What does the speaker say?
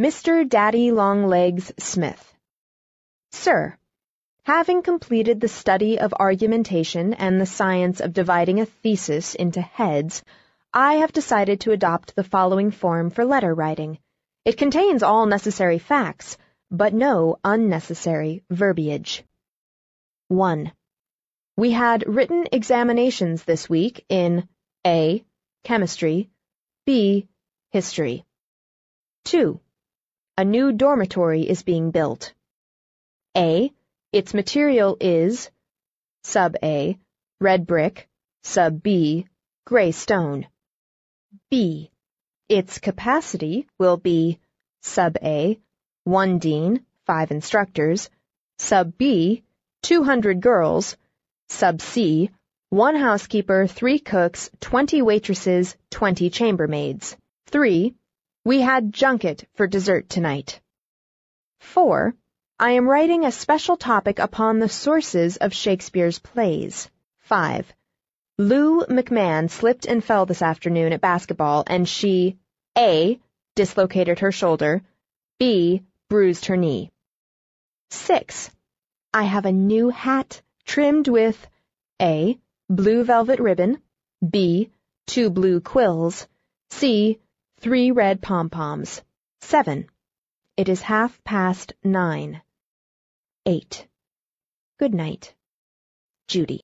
Mr. Daddy Longlegs Smith. Sir, having completed the study of argumentation and the science of dividing a thesis into heads, I have decided to adopt the following form for letter writing. It contains all necessary facts, but no unnecessary verbiage. 1. We had written examinations this week in A. Chemistry, B. History. 2. A new dormitory is being built. A. Its material is Sub A. Red brick. Sub B. Gray stone. B. Its capacity will be Sub A. One dean, five instructors. Sub B. Two hundred girls. Sub C one housekeeper, three cooks, twenty waitresses, twenty chambermaids. 3. We had junket for dessert tonight. 4. I am writing a special topic upon the sources of Shakespeare's plays. 5. Lou McMahon slipped and fell this afternoon at basketball, and she A. dislocated her shoulder, B. bruised her knee. 6. I have a new hat trimmed with A blue velvet ribbon, B, two blue quills, C, three red pom-poms. 7. It is half past nine. 8. Good night. Judy.